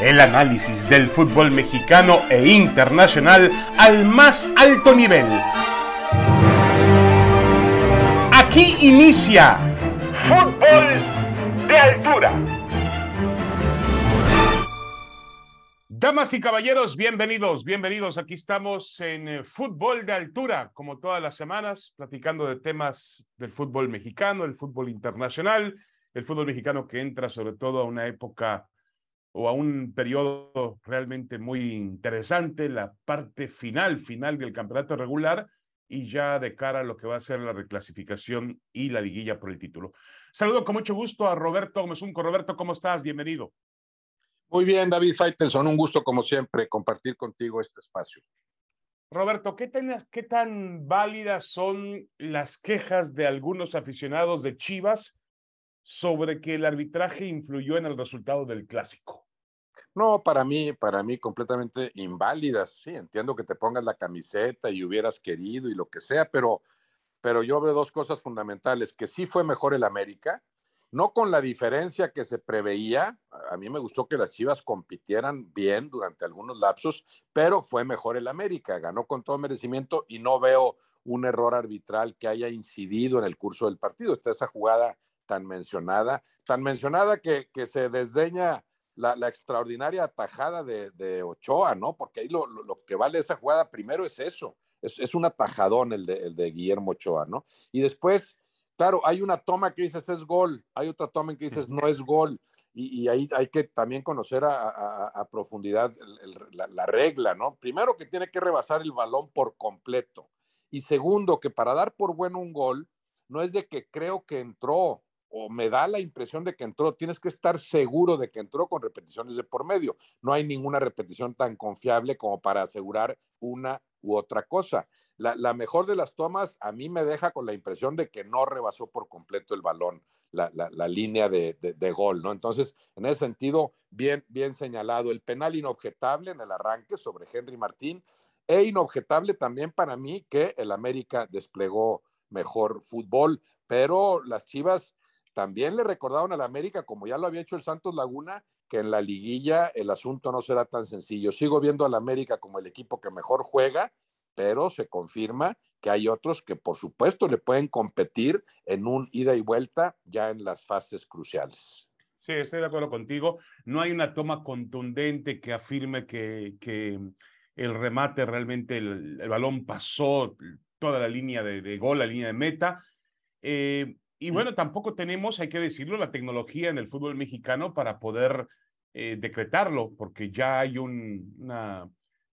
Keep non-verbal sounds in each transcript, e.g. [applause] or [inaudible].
El análisis del fútbol mexicano e internacional al más alto nivel. Aquí inicia Fútbol de Altura. Damas y caballeros, bienvenidos, bienvenidos. Aquí estamos en eh, Fútbol de Altura, como todas las semanas, platicando de temas del fútbol mexicano, el fútbol internacional, el fútbol mexicano que entra sobre todo a una época o a un periodo realmente muy interesante, la parte final, final del campeonato regular y ya de cara a lo que va a ser la reclasificación y la liguilla por el título. Saludo con mucho gusto a Roberto Mesunco. Roberto, ¿cómo estás? Bienvenido. Muy bien, David Faitelson, un gusto como siempre compartir contigo este espacio. Roberto, ¿qué, ¿qué tan válidas son las quejas de algunos aficionados de Chivas sobre que el arbitraje influyó en el resultado del clásico? No, para mí, para mí completamente inválidas. Sí, entiendo que te pongas la camiseta y hubieras querido y lo que sea, pero, pero yo veo dos cosas fundamentales, que sí fue mejor el América, no con la diferencia que se preveía. A mí me gustó que las Chivas compitieran bien durante algunos lapsos, pero fue mejor el América, ganó con todo merecimiento y no veo un error arbitral que haya incidido en el curso del partido. Está esa jugada tan mencionada, tan mencionada que, que se desdeña la, extraordinaria atajada de, Ochoa, ¿no? Porque ahí lo, que vale esa jugada primero es eso, es, un atajadón el de, el de Guillermo Ochoa, ¿no? Y después, claro, hay una toma que dices es gol, hay otra toma en que dices no es gol, y, ahí hay que también conocer a, profundidad la, la regla, ¿no? Primero que tiene que rebasar el balón por completo, y segundo que para dar por bueno un gol, no es de que creo que entró, o me da la impresión de que entró, tienes que estar seguro de que entró con repeticiones de por medio. No hay ninguna repetición tan confiable como para asegurar una u otra cosa. La, mejor de las tomas a mí me deja con la impresión de que no rebasó por completo el balón, la, línea de, gol, ¿no? Entonces, en ese sentido, bien, bien señalado. El penal inobjetable en el arranque sobre Henry Martín e inobjetable también para mí que el América desplegó mejor fútbol, pero las Chivas también le recordaron a la América, como ya lo había hecho el Santos Laguna, que en la liguilla el asunto no será tan sencillo. Sigo viendo a la América como el equipo que mejor juega, pero se confirma que hay otros que por supuesto le pueden competir en un ida y vuelta ya en las fases cruciales. Sí, estoy de acuerdo contigo. No hay una toma contundente que afirme que, que el remate realmente, el, balón pasó toda la línea de, de, gol, la línea de meta. Eh, y bueno, tampoco tenemos, hay que decirlo, la tecnología en el fútbol mexicano para poder eh, decretarlo, porque ya hay, una,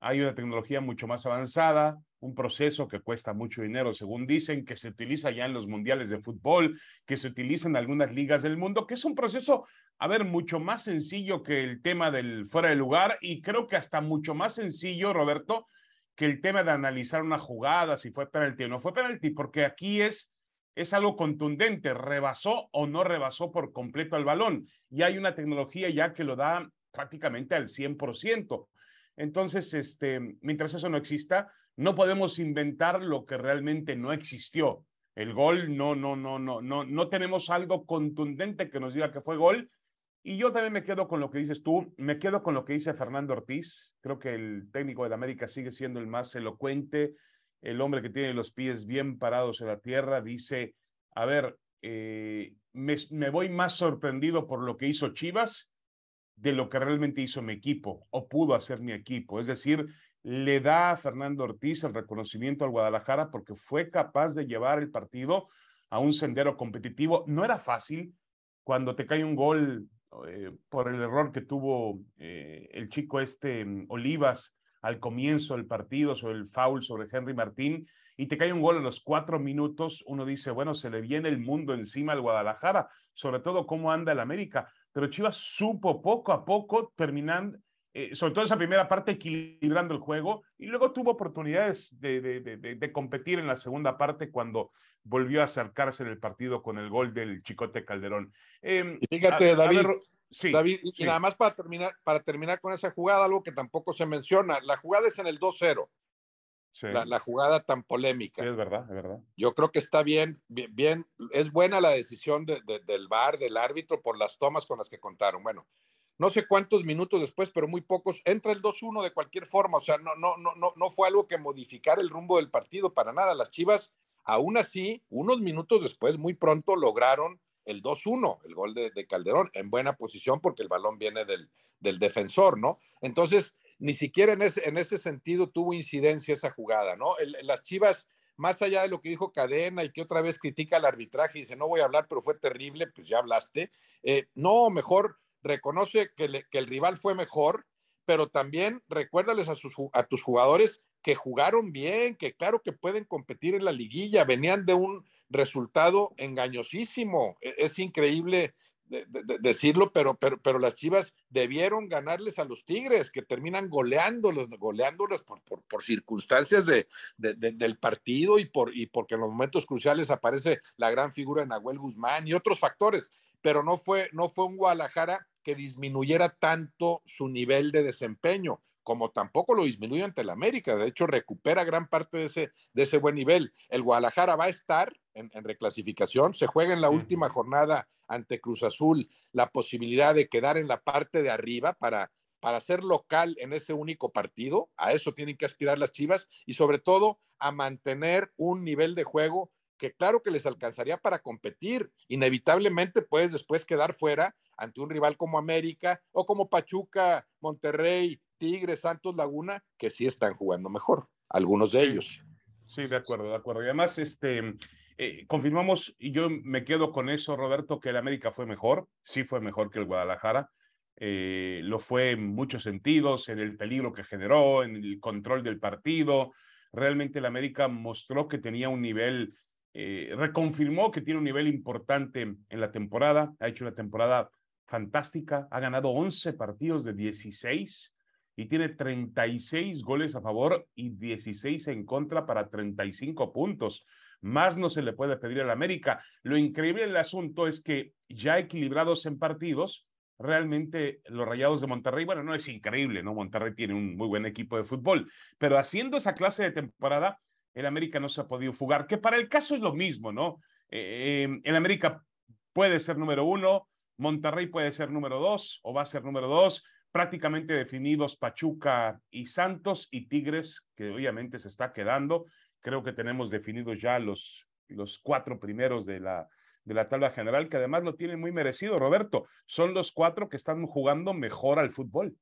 hay una tecnología mucho más avanzada, un proceso que cuesta mucho dinero, según dicen, que se utiliza ya en los mundiales de fútbol, que se utiliza en algunas ligas del mundo, que es un proceso, a ver, mucho más sencillo que el tema del fuera de lugar y creo que hasta mucho más sencillo, Roberto, que el tema de analizar una jugada, si fue penalti o no fue penalti, porque aquí es es algo contundente, rebasó o no rebasó por completo el balón. Y hay una tecnología ya que lo da prácticamente al 100%. Entonces, este, mientras eso no exista, no podemos inventar lo que realmente no existió. El gol, no, no, no, no, no, no tenemos algo contundente que nos diga que fue gol. Y yo también me quedo con lo que dices tú, me quedo con lo que dice Fernando Ortiz. Creo que el técnico de América sigue siendo el más elocuente, el hombre que tiene los pies bien parados en la tierra, dice, a ver, eh, me, voy más sorprendido por lo que hizo Chivas de lo que realmente hizo mi equipo o pudo hacer mi equipo. Es decir, le da a Fernando Ortiz el reconocimiento al Guadalajara porque fue capaz de llevar el partido a un sendero competitivo. No era fácil cuando te cae un gol eh, por el error que tuvo eh, el chico este mm, Olivas al comienzo del partido sobre el foul sobre Henry Martín y te cae un gol a los cuatro minutos, uno dice, bueno, se le viene el mundo encima al Guadalajara, sobre todo cómo anda el América. Pero Chivas supo poco a poco terminando, eh, sobre todo esa primera parte, equilibrando el juego y luego tuvo oportunidades de, de, competir en la segunda parte cuando volvió a acercarse en el partido con el gol del Chicote Calderón. Em, fíjate, David, David, y nada más para terminar, para terminar con esa jugada, algo que tampoco se menciona, la jugada es en el 2-0. La, jugada tan polémica. es verdad, es verdad. Yo creo que está bien, bien, es buena la decisión del VAR, del árbitro, por las tomas con las que contaron. Bueno, no sé cuántos minutos después, pero muy pocos, entra el 2-1 de cualquier forma. O sea, no, no, no, no, no fue algo que modificara el rumbo del partido para nada. Las Chivas, aún así, unos minutos después, muy pronto lograron el 2-1, el gol de, Calderón, en buena posición porque el balón viene del, del defensor, ¿no? Entonces, ni siquiera en ese, en ese sentido tuvo incidencia esa jugada, ¿no? las Chivas, más allá de lo que dijo Cadena y que otra vez critica el arbitraje y dice, no voy a hablar, pero fue terrible, pues ya hablaste. Eh, no, mejor reconoce que, el rival fue mejor, pero también recuérdales a, sus, tus jugadores que jugaron bien, que claro que pueden competir en la liguilla, venían de un resultado engañosísimo. E, es, increíble decirlo, pero, pero, las Chivas debieron ganarles a los Tigres, que terminan goleándolos, goleándolos por, por, por circunstancias de, del partido y, por, y porque en los momentos cruciales aparece la gran figura de Nahuel Guzmán y otros factores, pero no fue, no fue un Guadalajara que disminuyera tanto su nivel de desempeño como tampoco lo disminuye ante el América. De hecho, recupera gran parte de ese, de ese buen nivel. El Guadalajara va a estar en, reclasificación, se juega en la última jornada ante Cruz Azul la posibilidad de quedar en la parte de arriba para, para ser local en ese único partido. A eso tienen que aspirar las Chivas y sobre todo a mantener un nivel de juego que claro que les alcanzaría para competir. Inevitablemente puedes después quedar fuera ante un rival como América o como Pachuca, Monterrey, Tigres, Santos, Laguna, que sí están jugando mejor, algunos de ellos. Sí, de acuerdo, de acuerdo. Y además, este, eh, confirmamos, y yo me quedo con eso, Roberto, que el América fue mejor, sí fue mejor que el Guadalajara. Eh, lo fue en muchos sentidos, en el peligro que generó, en el control del partido. Realmente el América mostró que tenía un nivel, eh, reconfirmó que tiene un nivel importante en la temporada, ha hecho una temporada fantástica, ha ganado 11 partidos de 16 y tiene 36 goles a favor y 16 en contra para 35 puntos. Más no se le puede pedir al América. Lo increíble del asunto es que ya equilibrados en partidos, realmente los Rayados de Monterrey, bueno, no es increíble, ¿no? Monterrey tiene un muy buen equipo de fútbol, pero haciendo esa clase de temporada, el América no se ha podido fugar, que para el caso es lo mismo, ¿no? Eh, eh, el América puede ser número uno, Monterrey puede ser número dos o va a ser número dos, prácticamente definidos Pachuca y Santos y Tigres, que obviamente se está quedando. Creo que tenemos definidos ya los, los cuatro primeros de la, de la tabla general, que además lo tienen muy merecido, Roberto. Son los cuatro que están jugando mejor al fútbol.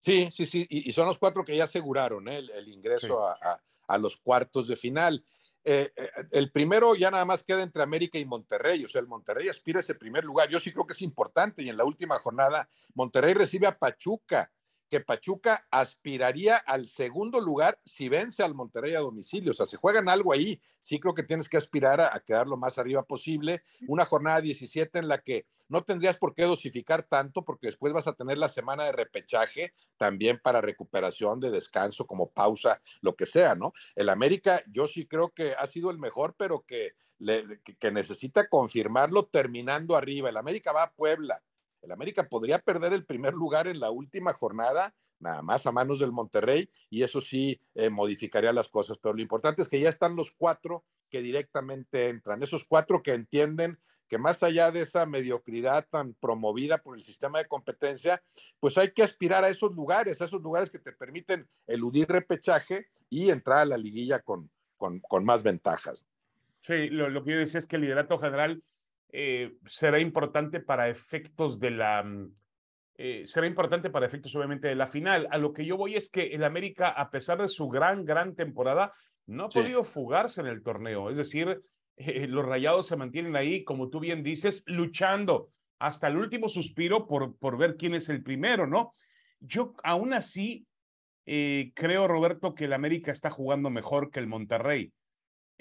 Sí, sí, sí, y, son los cuatro que ya aseguraron ¿eh? el, ingreso a, a, los cuartos de final. Eh, eh, el primero ya nada más queda entre América y Monterrey, o sea, el Monterrey aspira a ese primer lugar. Yo sí creo que es importante y en la última jornada Monterrey recibe a Pachuca que Pachuca aspiraría al segundo lugar si vence al Monterrey a domicilio. O sea, se juegan algo ahí. Sí creo que tienes que aspirar a, quedar lo más arriba posible. Una jornada 17 en la que no tendrías por qué dosificar tanto porque después vas a tener la semana de repechaje también para recuperación de descanso, como pausa, lo que sea, ¿no? El América yo sí creo que ha sido el mejor, pero que, que necesita confirmarlo terminando arriba. El América va a Puebla el América podría perder el primer lugar en la última jornada, nada más a manos del Monterrey, y eso sí eh, modificaría las cosas. Pero lo importante es que ya están los cuatro que directamente entran, esos cuatro que entienden que más allá de esa mediocridad tan promovida por el sistema de competencia, pues hay que aspirar a esos lugares, a esos lugares que te permiten eludir repechaje y entrar a la liguilla con, con, más ventajas. Sí, lo, lo, que yo decía es que el liderato general eh, será importante para efectos de la... Mm, eh, será importante para efectos obviamente de la final. A lo que yo voy es que el América, a pesar de su gran, gran temporada, no ha podido fugarse en el torneo. Es decir, [laughs] eh, los rayados se mantienen ahí, como tú bien dices, luchando hasta el último suspiro por, por ver quién es el primero, ¿no? Yo aún así creo, Roberto, que el América está jugando mejor que el Monterrey.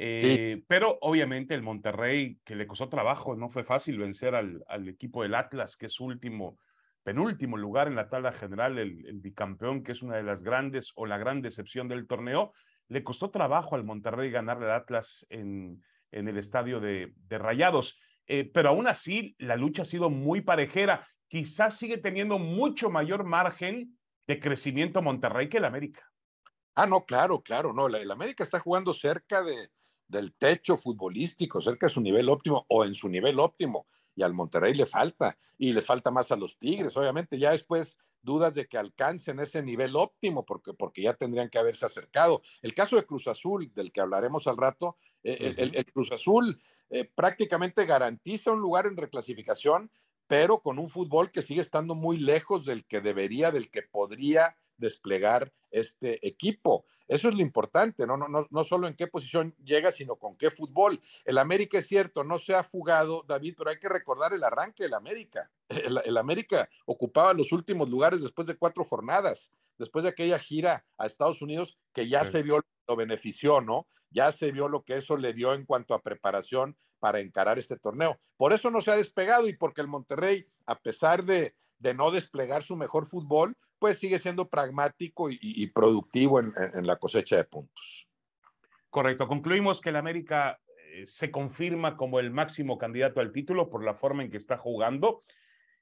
Eh, pero obviamente el Monterrey, que le costó trabajo, no fue fácil vencer al, al equipo del Atlas, que es último, penúltimo lugar en la tabla general, el, el, bicampeón, que es una de las grandes o la gran decepción del torneo. Le costó trabajo al Monterrey ganarle al Atlas en, en el estadio de, de Rayados. Eh, pero aún así, la lucha ha sido muy parejera. Quizás sigue teniendo mucho mayor margen de crecimiento Monterrey que el América. Ah, no, claro, claro, no. el América está jugando cerca de, del techo futbolístico, cerca de su nivel óptimo o en su nivel óptimo. y al Monterrey le falta, y les falta más a los Tigres, obviamente, ya después dudas de que alcancen ese nivel óptimo, porque, porque ya tendrían que haberse acercado. El caso de Cruz Azul, del que hablaremos al rato, eh, el, Cruz Azul eh, prácticamente garantiza un lugar en reclasificación, pero con un fútbol que sigue estando muy lejos del que debería, del que podría desplegar este equipo. Eso es lo importante, ¿no? No, no, no solo en qué posición llega, sino con qué fútbol. El América es cierto, no se ha fugado, David, pero hay que recordar el arranque del América. El, América ocupaba los últimos lugares después de cuatro jornadas, después de aquella gira a Estados Unidos que ya se vio lo benefició, ¿no? Ya se vio lo que eso le dio en cuanto a preparación para encarar este torneo. Por eso no se ha despegado y porque el Monterrey, a pesar de, de no desplegar su mejor fútbol, pues sigue siendo pragmático y, productivo en, la cosecha de puntos. Correcto. Concluimos que el América eh, se confirma como el máximo candidato al título por la forma en que está jugando.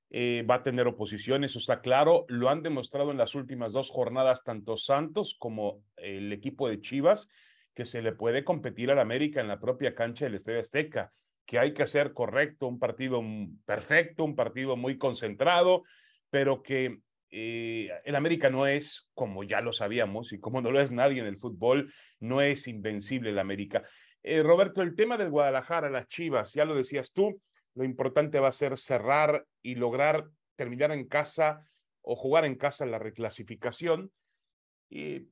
Eh, va a tener oposición, eso está claro. Lo han demostrado en las últimas dos jornadas tanto Santos como el equipo de Chivas, que se le puede competir al América en la propia cancha del Estadio Azteca, que hay que hacer correcto, un partido perfecto, un partido muy concentrado, pero que eh, el América no es, como ya lo sabíamos, y como no lo es nadie en el fútbol, no es invencible el América. Eh, Roberto, el tema del Guadalajara, las Chivas, ya lo decías tú, lo importante va a ser cerrar y lograr terminar en casa o jugar en casa la reclasificación.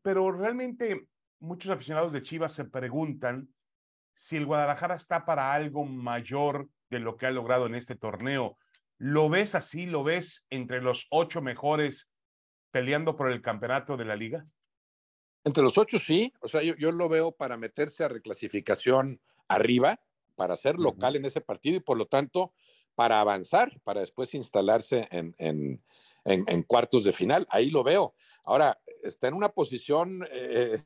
pero realmente muchos aficionados de Chivas se preguntan si el Guadalajara está para algo mayor de lo que ha logrado en este torneo. ¿Lo ves así? ¿Lo ves entre los ocho mejores peleando por el campeonato de la liga? Entre los ocho sí, o sea, yo, lo veo para meterse a reclasificación arriba, para ser local en ese partido y por lo tanto para avanzar, para después instalarse en, en, en, cuartos de final. Ahí lo veo. Ahora, está en una posición eh,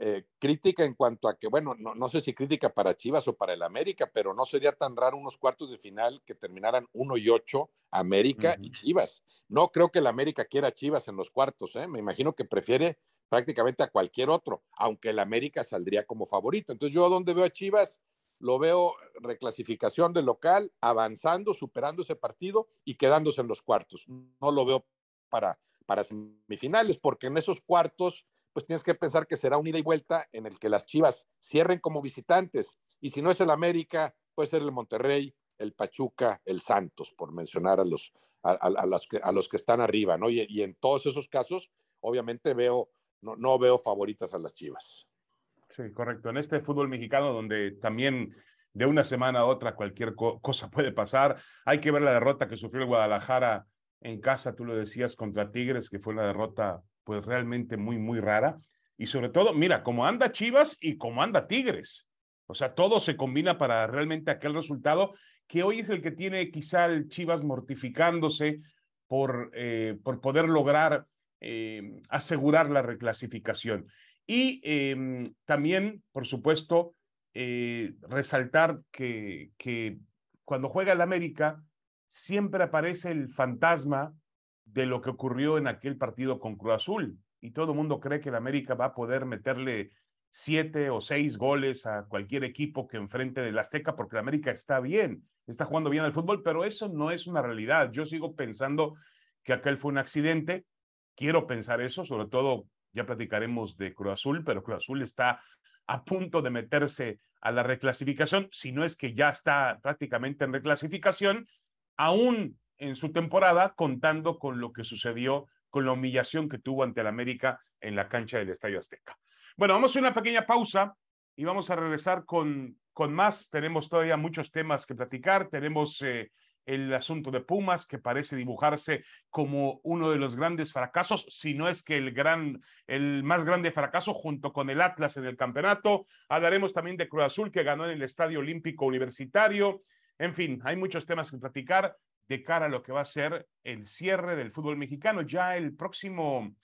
eh, crítica en cuanto a que, bueno, no, no, sé si crítica para Chivas o para el América, pero no sería tan raro unos cuartos de final que terminaran 1 y 8 América y Chivas. No creo que el América quiera Chivas en los cuartos, ¿eh? me imagino que prefiere prácticamente a cualquier otro, aunque el América saldría como favorito. Entonces yo donde veo a Chivas, lo veo reclasificación de local, avanzando, superando ese partido y quedándose en los cuartos. No lo veo para, para semifinales, porque en esos cuartos pues tienes que pensar que será un ida y vuelta en el que las Chivas cierren como visitantes. Y si no es el América, puede ser el Monterrey, el Pachuca, el Santos, por mencionar a los, a, los, que, están arriba, ¿no? Y, en todos esos casos, obviamente veo, no, no veo favoritas a las Chivas. Sí, correcto. En este fútbol mexicano, donde también de una semana a otra cualquier cosa puede pasar, hay que ver la derrota que sufrió el Guadalajara en casa, tú lo decías, contra Tigres, que fue una derrota pues realmente muy, muy rara. Y sobre todo, mira, como anda Chivas y como anda Tigres. O sea, todo se combina para realmente aquel resultado que hoy es el que tiene quizá el Chivas mortificándose por, eh, por poder lograr eh, asegurar la reclasificación. Y em, también, por supuesto, eh, resaltar que, que cuando juega el América, siempre aparece el fantasma de lo que ocurrió en aquel partido con Cruz Azul. Y todo el mundo cree que el América va a poder meterle siete o seis goles a cualquier equipo que enfrente del Azteca, porque el América está bien, está jugando bien al fútbol, pero eso no es una realidad. Yo sigo pensando que aquel fue un accidente. Quiero pensar eso, sobre todo ya platicaremos de Cruz Azul, pero Cruz Azul está a punto de meterse a la reclasificación, si no es que ya está prácticamente en reclasificación, aún en su temporada, contando con lo que sucedió, con la humillación que tuvo ante el América en la cancha del Estadio Azteca. Bueno, vamos a una pequeña pausa y vamos a regresar con, con más. Tenemos todavía muchos temas que platicar. Tenemos eh, el asunto de Pumas, que parece dibujarse como uno de los grandes fracasos, si no es que el, gran, el más grande fracaso junto con el Atlas en el campeonato. Hablaremos también de Cruz Azul, que ganó en el Estadio Olímpico Universitario. En fin, hay muchos temas que platicar de cara a lo que va a ser el cierre del fútbol mexicano. Ya el próximo,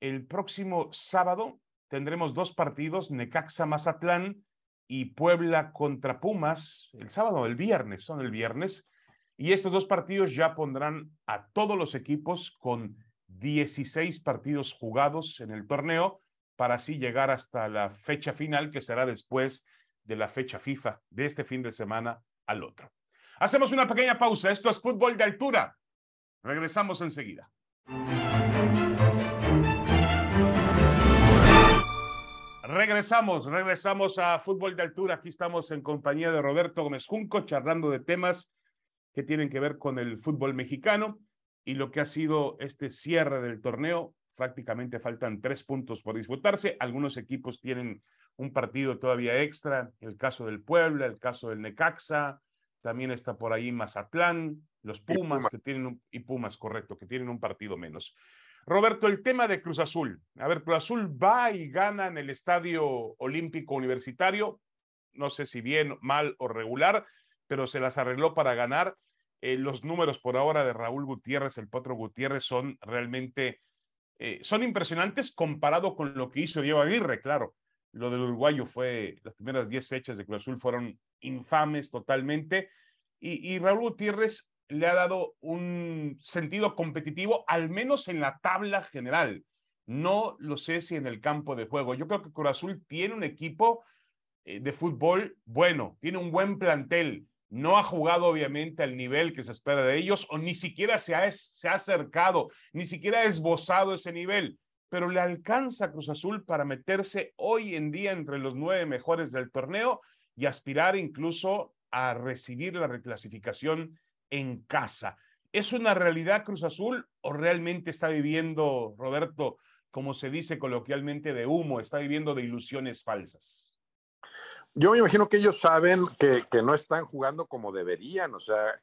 el próximo sábado tendremos dos partidos, Necaxa Mazatlán y Puebla contra Pumas, el sábado, el viernes, son el viernes. Y estos dos partidos ya pondrán a todos los equipos con 16 partidos jugados en el torneo para así llegar hasta la fecha final que será después de la fecha FIFA de este fin de semana al otro. Hacemos una pequeña pausa. Esto es fútbol de altura. Regresamos enseguida. Regresamos, regresamos a fútbol de altura. Aquí estamos en compañía de Roberto Gómez Junco, charlando de temas que tienen que ver con el fútbol mexicano y lo que ha sido este cierre del torneo. Prácticamente faltan tres puntos por disputarse. Algunos equipos tienen un partido todavía extra. El caso del Puebla, el caso del Necaxa. También está por ahí Mazatlán, los Pumas, que tienen un, y Pumas, correcto, que tienen un partido menos. Roberto, el tema de Cruz Azul. A ver, Cruz Azul va y gana en el Estadio Olímpico Universitario. No sé si bien, mal o regular, pero se las arregló para ganar. Eh, los números por ahora de Raúl Gutiérrez, el Potro Gutiérrez, son realmente, eh, son impresionantes comparado con lo que hizo Diego Aguirre, claro. Lo del uruguayo fue, las primeras 10 fechas de Cruz fueron infames totalmente. Y, Raúl Gutiérrez le ha dado un sentido competitivo, al menos en la tabla general. No lo sé si en el campo de juego. Yo creo que Cruz tiene un equipo eh, de fútbol bueno, tiene un buen plantel. No ha jugado obviamente al nivel que se espera de ellos o ni siquiera se ha, se ha acercado, ni siquiera ha esbozado ese nivel, pero le alcanza a Cruz Azul para meterse hoy en día entre los nueve mejores del torneo y aspirar incluso a recibir la reclasificación en casa. ¿Es una realidad Cruz Azul o realmente está viviendo, Roberto, como se dice coloquialmente, de humo, está viviendo de ilusiones falsas? Yo me imagino que ellos saben que, que no están jugando como deberían, o sea,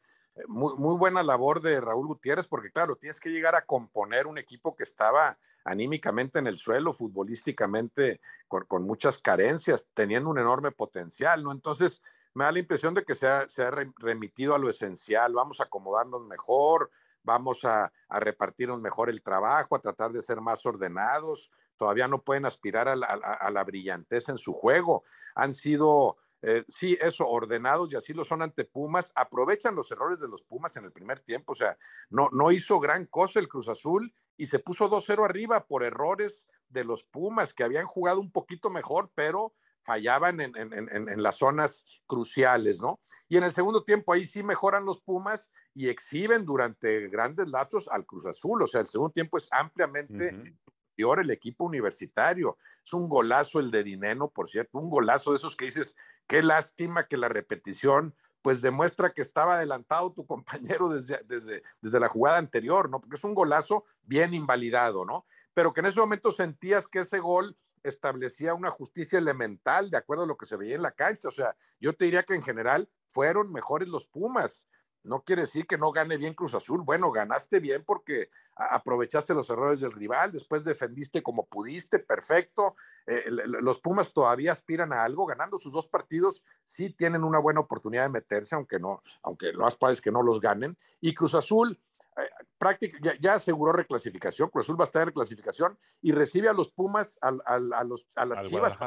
muy, muy, buena labor de Raúl Gutiérrez, porque claro, tienes que llegar a componer un equipo que estaba anímicamente en el suelo, futbolísticamente con, muchas carencias, teniendo un enorme potencial, ¿no? Entonces, me da la impresión de que se ha, se ha remitido a lo esencial, vamos a acomodarnos mejor, vamos a, a, repartirnos mejor el trabajo, a tratar de ser más ordenados, todavía no pueden aspirar a la, a, a la brillantez en su juego, han sido, eh, sí, eso, ordenados y así lo son ante Pumas, aprovechan los errores de los Pumas en el primer tiempo, o sea, no, no hizo gran cosa el Cruz Azul y se puso 2-0 arriba por errores de los Pumas que habían jugado un poquito mejor, pero fallaban en, en, en, en, las zonas cruciales, ¿no? Y en el segundo tiempo ahí sí mejoran los Pumas y exhiben durante grandes lapsos al Cruz Azul, o sea, el segundo tiempo es ampliamente uh -huh. superior el equipo universitario. Es un golazo el de Dineno, por cierto, un golazo de esos que dices, qué lástima que la repetición pues demuestra que estaba adelantado tu [laughs] compañero desde, desde, desde la jugada anterior, ¿no? Porque es un golazo bien invalidado, ¿no? Pero que en ese momento sentías que ese gol establecía una justicia elemental de acuerdo a lo que se veía en la cancha. O sea, yo te diría que en general fueron mejores los Pumas. No quiere decir que no gane bien Cruz Azul. Bueno, ganaste bien porque aprovechaste los errores del rival, después defendiste como pudiste, perfecto. Eh, los Pumas todavía aspiran a algo, ganando sus dos partidos, sí tienen una buena oportunidad de meterse, aunque no, aunque lo más probable es que no los ganen. Y Cruz Azul, eh, práctica, ya, ya, aseguró reclasificación, Cruz Azul va a estar en reclasificación y recibe a los Pumas, a, a, a los, a las Al Chivas,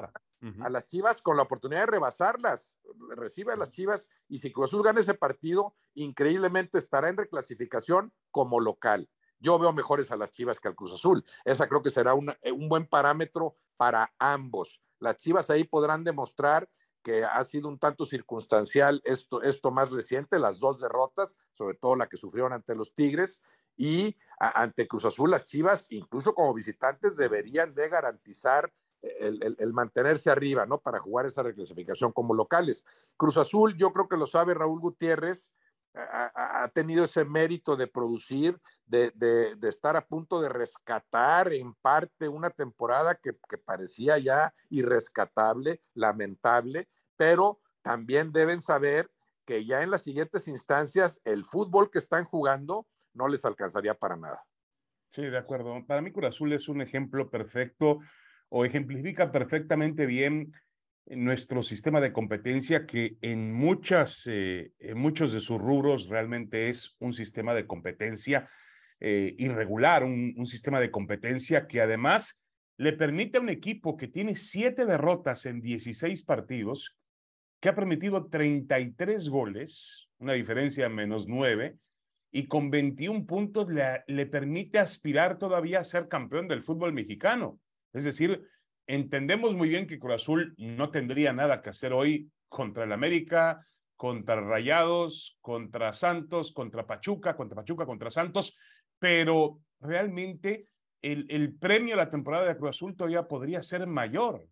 uh -huh. a las Chivas con la oportunidad de rebasarlas, recibe a las Chivas y si Cruz Azul gana ese partido, increíblemente estará en reclasificación como local. Yo veo mejores a las Chivas que al Cruz Azul. Esa creo que será una, un buen parámetro para ambos. Las Chivas ahí podrán demostrar que ha sido un tanto circunstancial esto, esto más reciente, las dos derrotas, sobre todo la que sufrieron ante los Tigres, y ante Cruz Azul, las Chivas, incluso como visitantes, deberían de garantizar el, mantenerse arriba, ¿no? Para jugar esa reclasificación como locales. Cruz Azul, yo creo que lo sabe Raúl Gutiérrez, ha, tenido ese mérito de producir, de, estar a punto de rescatar en parte una temporada que, que parecía ya irrescatable, lamentable, pero también deben saber que ya en las siguientes instancias el fútbol que están jugando no les alcanzaría para nada. Sí, de acuerdo. Para mí Cruz Azul es un ejemplo perfecto o ejemplifica perfectamente bien nuestro sistema de competencia que en muchas, eh, muchos de sus rubros realmente es un sistema de competencia eh, irregular, un, un, sistema de competencia que además le permite a un equipo que tiene siete derrotas en 16 partidos, que ha permitido 33 goles, una diferencia de menos nueve, y con 21 puntos le, le permite aspirar todavía a ser campeón del fútbol mexicano. Es decir, entendemos muy bien que Cruz Azul no tendría nada que hacer hoy contra el América, contra Rayados, contra Santos, contra Pachuca, contra Pachuca, contra Santos, pero realmente el, el premio a la temporada de Cruz Azul todavía podría ser mayor.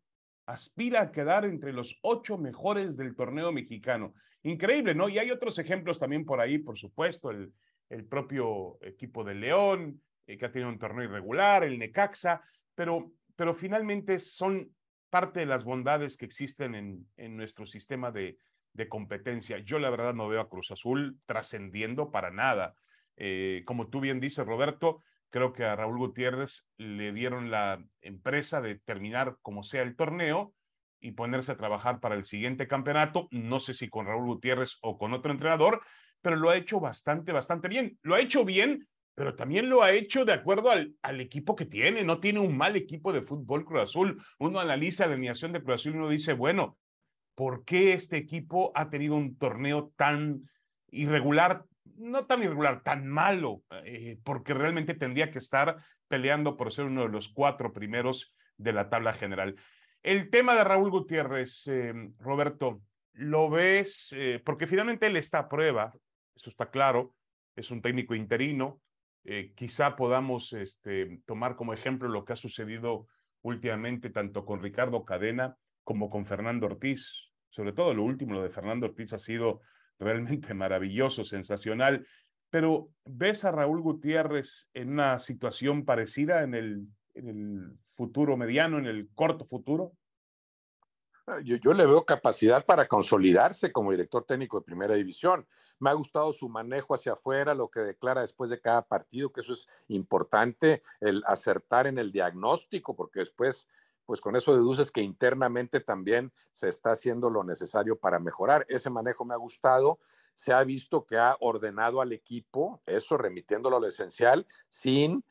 Aspira a quedar entre los ocho mejores del torneo mexicano. Increíble, ¿no? Y hay otros ejemplos también por ahí, por supuesto, el, el propio equipo de León, eh, que ha tenido un torneo irregular, el Necaxa, pero, pero finalmente son parte de las bondades que existen en, en nuestro sistema de, de competencia. Yo la verdad no veo a Cruz Azul trascendiendo para nada. Eh, como tú bien dices, Roberto, creo que a Raúl Gutiérrez le dieron la empresa de terminar como sea el torneo y ponerse a trabajar para el siguiente campeonato. No sé si con Raúl Gutiérrez o con otro entrenador, pero lo ha hecho bastante, bastante bien. Lo ha hecho bien, pero también lo ha hecho de acuerdo al, al equipo que tiene. No tiene un mal equipo de fútbol Cruz Azul. Uno analiza la alineación de Cruz Azul y uno dice, bueno, ¿por qué este equipo ha tenido un torneo tan irregular? No tan irregular, tan malo, eh, porque realmente tendría que estar peleando por ser uno de los cuatro primeros de la tabla general. El tema de Raúl Gutiérrez, eh, Roberto, ¿lo ves? Eh, porque finalmente él está a prueba, eso está claro, es un técnico interino. Eh, quizá podamos este, tomar como ejemplo lo que ha sucedido últimamente tanto con Ricardo Cadena como con Fernando Ortiz. Sobre todo lo último, lo de Fernando Ortiz ha sido [laughs] realmente maravilloso, sensacional. Pero ¿ves a Raúl Gutiérrez en una situación parecida en el, en el futuro mediano, en el corto futuro? Ah, yo, le veo capacidad para consolidarse como director técnico de primera división. Me ha gustado su manejo hacia afuera, lo que declara después de cada partido, que eso es importante, el acertar en el diagnóstico, porque después, pues con eso deduces que internamente también se está haciendo lo necesario para mejorar. Ese manejo me ha gustado. Se ha visto que ha ordenado al equipo, eso remitiéndolo a lo esencial, sin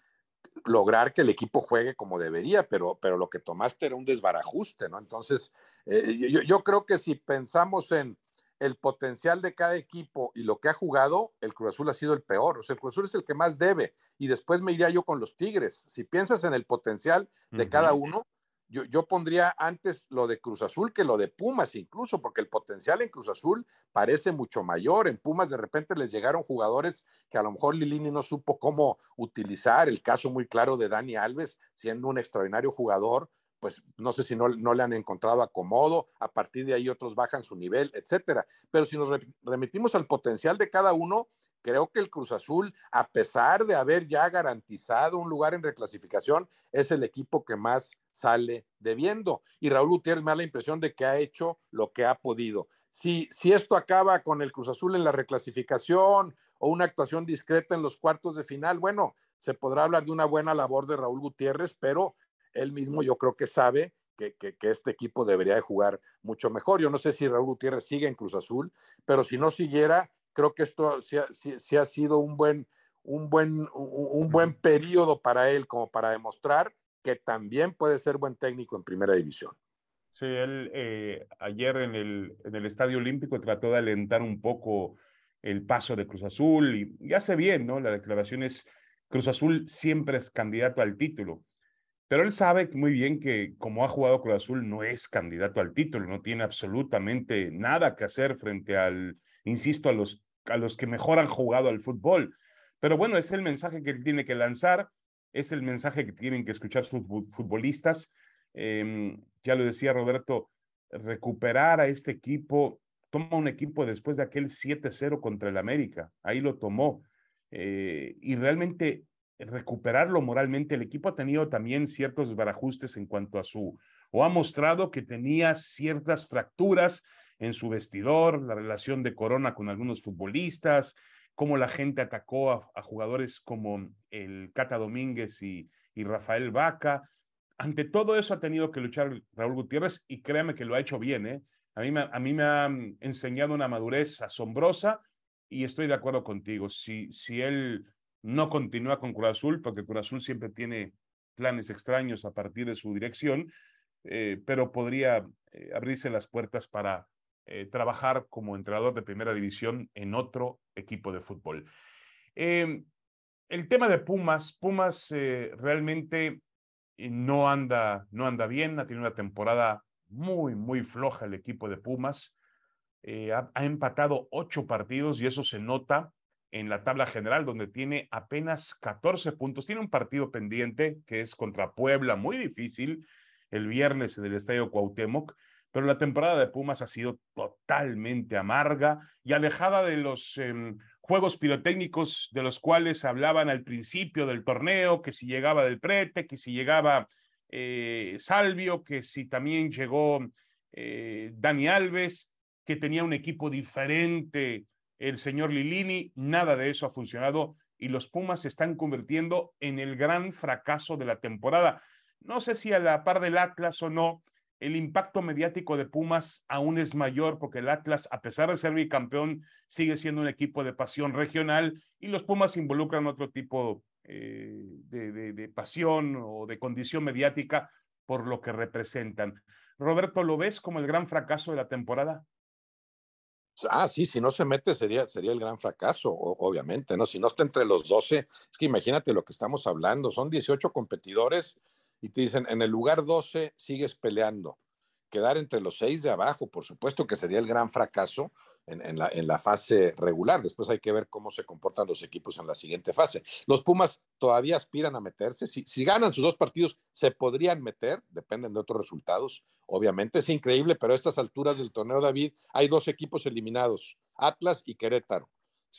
lograr que el equipo juegue como debería, pero, pero lo que tomaste era un desbarajuste, ¿no? Entonces, eh, yo, yo, creo que si pensamos en el potencial de cada equipo y lo que ha jugado, el Cruz Azul ha sido el peor. O sea, el Cruz Azul es el que más debe. Y después me iría yo con los Tigres. Si piensas en el potencial de uh -huh. cada uno, yo, yo, pondría antes lo de Cruz Azul que lo de Pumas incluso, porque el potencial en Cruz Azul parece mucho mayor. En Pumas de repente les llegaron jugadores que a lo mejor Lilini no supo cómo utilizar. El caso muy claro de Dani Alves, siendo un extraordinario jugador, pues no sé si no, no, le han encontrado acomodo, a partir de ahí otros bajan su nivel, etcétera. Pero si nos remitimos al potencial de cada uno, creo que el Cruz Azul, a pesar de haber ya garantizado un lugar en reclasificación, es el equipo que más sale debiendo. Y Raúl Gutiérrez me da la impresión de que ha hecho lo que ha podido. Si, si esto acaba con el Cruz Azul en la reclasificación o una actuación discreta en los cuartos de final, bueno, se podrá hablar de una buena labor de Raúl Gutiérrez, pero él mismo yo creo que sabe que, que, que, este equipo debería de jugar mucho mejor. Yo no sé si Raúl Gutiérrez sigue en Cruz Azul, pero si no siguiera, creo que esto sí ha, sí, sí ha sido un buen, un, buen, un buen periodo para él como para demostrar que también puede ser buen técnico en primera división. Sí, él eh, ayer en el, en el Estadio Olímpico trató de alentar un poco el paso de Cruz Azul y, y hace bien, ¿no? La declaración es, Cruz Azul siempre es candidato al título pero él sabe muy bien que como ha jugado Cruz Azul no es candidato al título, no tiene absolutamente nada que hacer frente al, insisto, a los, a los que mejor han jugado al fútbol. Pero bueno, es el mensaje que él tiene que lanzar, es el mensaje que tienen que escuchar sus futbolistas. Eh, ya lo decía Roberto, recuperar a este equipo, toma un equipo después de aquel 7-0 contra el América, ahí lo tomó. Eh, y realmente recuperarlo moralmente. El equipo ha tenido también ciertos barajustes en cuanto a su, o ha mostrado que tenía ciertas fracturas en su vestidor, la relación de Corona con algunos futbolistas, cómo la gente atacó a, jugadores como el Cata Domínguez y, y, Rafael Vaca. Ante todo eso ha tenido que luchar Raúl Gutiérrez y créame que lo ha hecho bien. ¿eh? A, mí me, a mí me ha enseñado una madurez asombrosa y estoy de acuerdo contigo. Si, si él no continúa con Cruz Azul, porque Cruz Azul siempre tiene planes extraños a partir de su dirección, eh, pero podría eh, abrirse las puertas para eh, trabajar como entrenador de primera división en otro equipo de fútbol. El tema de Pumas, Pumas realmente no anda, no anda bien, ha tenido una temporada muy, muy floja el equipo de Pumas. ha, empatado ocho partidos y eso se nota en la tabla general, donde tiene apenas 14 puntos. Tiene un partido pendiente que es contra Puebla, muy difícil, el viernes en el Estadio Cuauhtémoc, pero la temporada de Pumas ha sido totalmente amarga y alejada de los em, juegos pirotécnicos de los cuales hablaban al principio del torneo, que si llegaba del prete, que si llegaba eh, Salvio, que si también llegó eh, Dani Alves, que tenía un equipo diferente el señor Lilini, nada de eso ha funcionado y los Pumas se están convirtiendo en el gran fracaso de la temporada. No sé si a la par del Atlas o no, el impacto mediático de Pumas aún es mayor porque el Atlas, a pesar de ser bicampeón, sigue siendo un equipo de pasión regional y los Pumas involucran otro tipo eh, de, de, pasión o de condición mediática por lo que representan. Roberto, ¿lo ves como el gran fracaso de la temporada? Ah, sí, si no se mete sería, sería el gran fracaso, obviamente, ¿no? Si no está entre los 12, es que imagínate lo que estamos hablando, son 18 competidores y te dicen, en el lugar 12 sigues peleando. Quedar entre los seis de abajo, por supuesto que sería el gran fracaso en, la, en la fase regular. Después hay que ver cómo se comportan los equipos en la siguiente fase. Los Pumas todavía aspiran a meterse. Si, si ganan sus dos partidos, se podrían meter, dependen de otros resultados. Obviamente es increíble, pero a estas alturas del torneo, David, hay dos equipos eliminados, Atlas y Querétaro.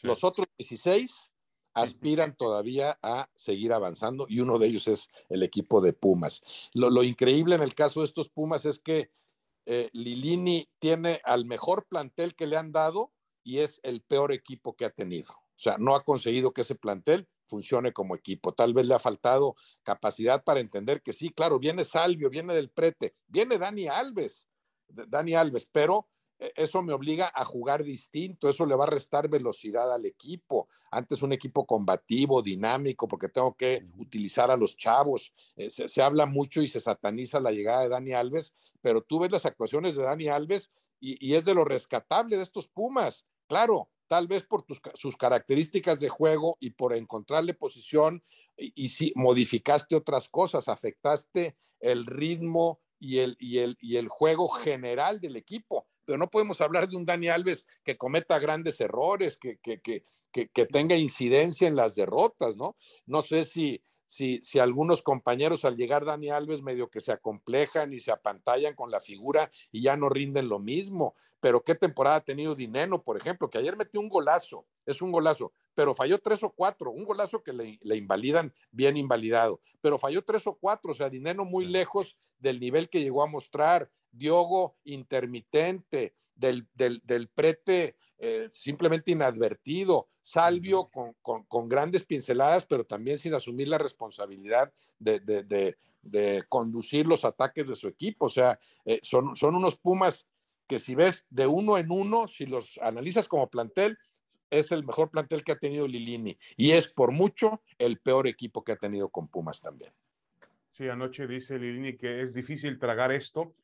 Los otros 16 aspiran todavía a seguir avanzando y uno de ellos es el equipo de Pumas. Lo, increíble en el caso de estos Pumas es que eh, Lilini tiene al mejor plantel que le han dado y es el peor equipo que ha tenido. O sea, no ha conseguido que ese plantel funcione como equipo. Tal vez le ha faltado capacidad para entender que sí, claro, viene Salvio, viene del prete, viene Dani Alves, Dani Alves, pero eso me obliga a jugar distinto, eso le va a restar velocidad al equipo. Antes un equipo combativo, dinámico, porque tengo que utilizar a los chavos. Eh, se, habla mucho y se sataniza la llegada de Dani Alves, pero tú ves las actuaciones de Dani Alves y, y es de lo rescatable de estos Pumas. Claro, tal vez por sus características de juego y por encontrarle posición, y, si modificaste otras cosas, afectaste el ritmo y el, y, el, y el juego general del equipo. Pero no podemos hablar de un Dani Alves que cometa grandes errores, que, que, que, que tenga incidencia en las derrotas, ¿no? No sé si, si, si algunos compañeros al llegar Dani Alves medio que se acomplejan y se apantallan con la figura y ya no rinden lo mismo. Pero qué temporada ha tenido Dineno, por ejemplo, que ayer metió un golazo, es un golazo, pero falló tres o cuatro, un golazo que le, le invalidan bien invalidado, pero falló tres o cuatro, o sea, Dineno muy lejos del nivel que llegó a mostrar, Diogo intermitente, del, del, del prete eh, simplemente inadvertido, Salvio con, con, grandes pinceladas, pero también sin asumir la responsabilidad de, de, de, conducir los ataques de su equipo. O sea, eh, son, son unos Pumas que si ves de uno en uno, si los analizas como plantel, es el mejor plantel que ha tenido Lilini y es por mucho el peor equipo que ha tenido con Pumas también. Sí, anoche dice Lilini que es difícil tragar esto,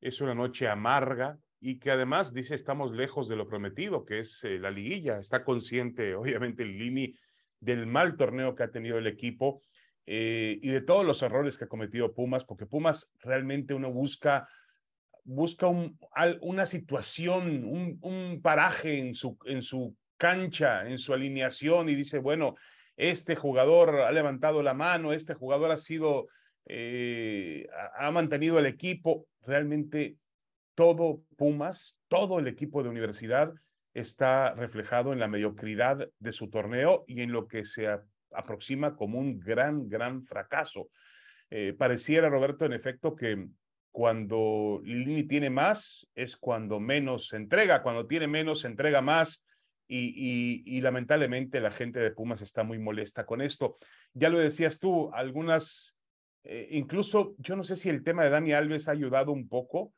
es una noche amarga, y que además dice estamos lejos de lo prometido, que es eh, la liguilla. Está consciente, obviamente, el Lini del mal torneo que ha tenido el equipo eh, y de todos los errores que ha cometido Pumas, porque Pumas realmente uno busca, busca un, una situación, un, un, paraje en su, en su cancha, en su alineación y dice, bueno, este jugador ha levantado la mano, este jugador ha sido, eh, ha mantenido el equipo. Realmente todo Pumas, todo el equipo de universidad está reflejado en la mediocridad de su torneo y en lo que se aproxima como un gran, gran fracaso. Eh, pareciera, Roberto, en efecto, que cuando Lini tiene más es cuando menos entrega, cuando tiene menos entrega más y, lamentablemente la gente de Pumas está muy molesta con esto. Ya lo decías tú, algunas, eh, incluso yo no sé si el tema de Dani Alves ha ayudado un poco,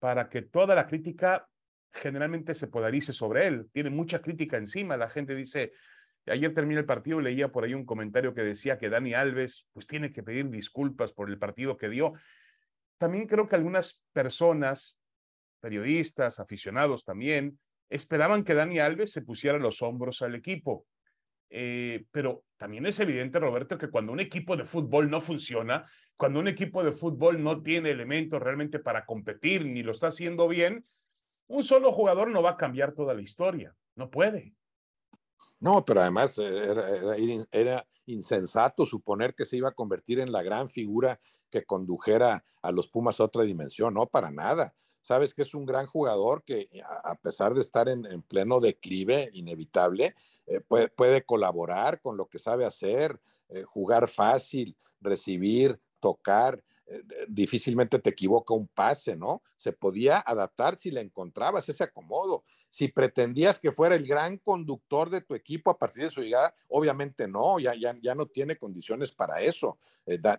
para que toda la crítica generalmente se polarice sobre él. Tiene mucha crítica encima. La gente dice, ayer terminé el partido leía por ahí un comentario que decía que Dani Alves pues tiene que pedir disculpas por el partido que dio. También creo que algunas personas, periodistas, aficionados también, esperaban que Dani Alves se pusiera los hombros al equipo. Eh, pero también es evidente, Roberto, que cuando un equipo de fútbol no funciona, cuando un equipo de fútbol no tiene elementos realmente para competir ni lo está haciendo bien, Un solo jugador no va a cambiar toda la historia, no puede. No, pero además eh, era, insensato suponer que se iba a convertir en la gran figura que condujera a los Pumas a otra dimensión, no, para nada. Sabes que es un gran jugador que a pesar de estar en, pleno declive inevitable, eh, puede, colaborar con lo que sabe hacer, eh, jugar fácil, recibir, tocar, eh, difícilmente te equivoca un pase, ¿no? Se podía adaptar si le encontrabas ese acomodo. Si pretendías que fuera el gran conductor de tu equipo a partir de su llegada, obviamente no, ya, ya, ya no tiene condiciones para eso.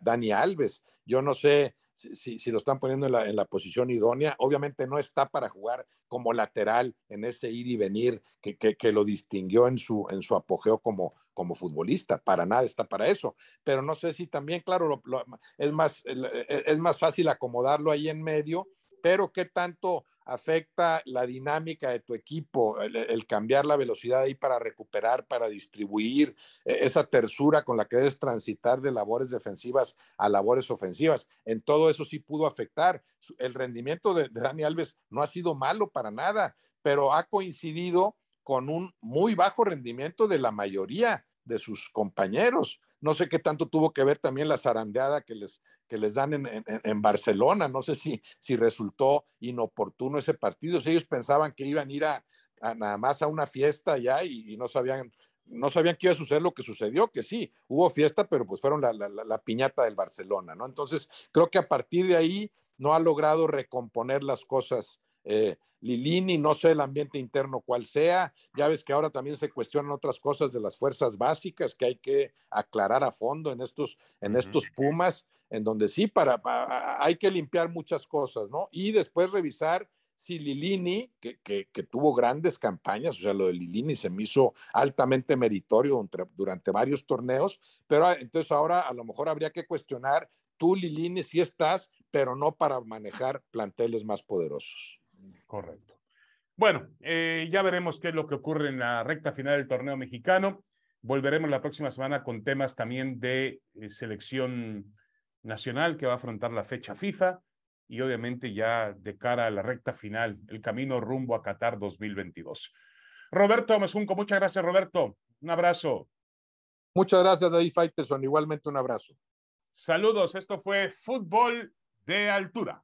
Dani Alves, yo no sé si, si, lo están poniendo en la, en la, posición idónea, obviamente no está para jugar como lateral en ese ir y venir que, que, lo distinguió en su, en su apogeo como, como futbolista, para nada está para eso, pero no sé si también, claro, es, más, e, es más fácil acomodarlo ahí en medio, pero qué tanto afecta la dinámica de tu equipo, el, cambiar la velocidad ahí para recuperar, para distribuir, e, esa tersura con la que debes transitar de labores defensivas a labores ofensivas. En todo eso sí pudo afectar. El rendimiento de, de Dani Alves no ha sido malo para nada, pero ha coincidido con un muy bajo rendimiento de la mayoría de sus compañeros. No sé qué tanto tuvo que ver también la zarandeada que les, que les dan en, Barcelona. No sé si, si resultó inoportuno ese partido. Si ellos pensaban que iban a ir a, nada más a una fiesta ya y, no sabían no sabían qué iba a suceder lo que sucedió, que sí, hubo fiesta, pero pues fueron la, la, piñata del Barcelona, ¿no? Entonces, creo que a partir de ahí no ha logrado recomponer las cosas eh, Lilini, no sé el ambiente interno cuál sea. Ya ves que ahora también se cuestionan otras cosas de las fuerzas básicas que hay que aclarar a fondo en estos, en estos Pumas, en donde sí, para, hay que limpiar muchas cosas, ¿no? Y después revisar si Lilini, que, que, tuvo grandes campañas, o sea, lo de Lilini se me hizo altamente meritorio durante, durante varios torneos, pero ah, entonces ahora a lo mejor habría que cuestionar, tú Lilini sí estás, pero no para manejar planteles más poderosos. Correcto. Bueno, eh, ya veremos qué es lo que ocurre en la recta final del torneo mexicano. Volveremos la próxima semana con temas también de eh, selección nacional que va a afrontar la fecha FIFA y obviamente ya de cara a la recta final, el camino rumbo a Qatar 2022. Roberto Mesunco, muchas gracias Roberto. Un abrazo. Muchas gracias David Faitelson, igualmente un abrazo. Saludos, esto fue Fútbol de Altura.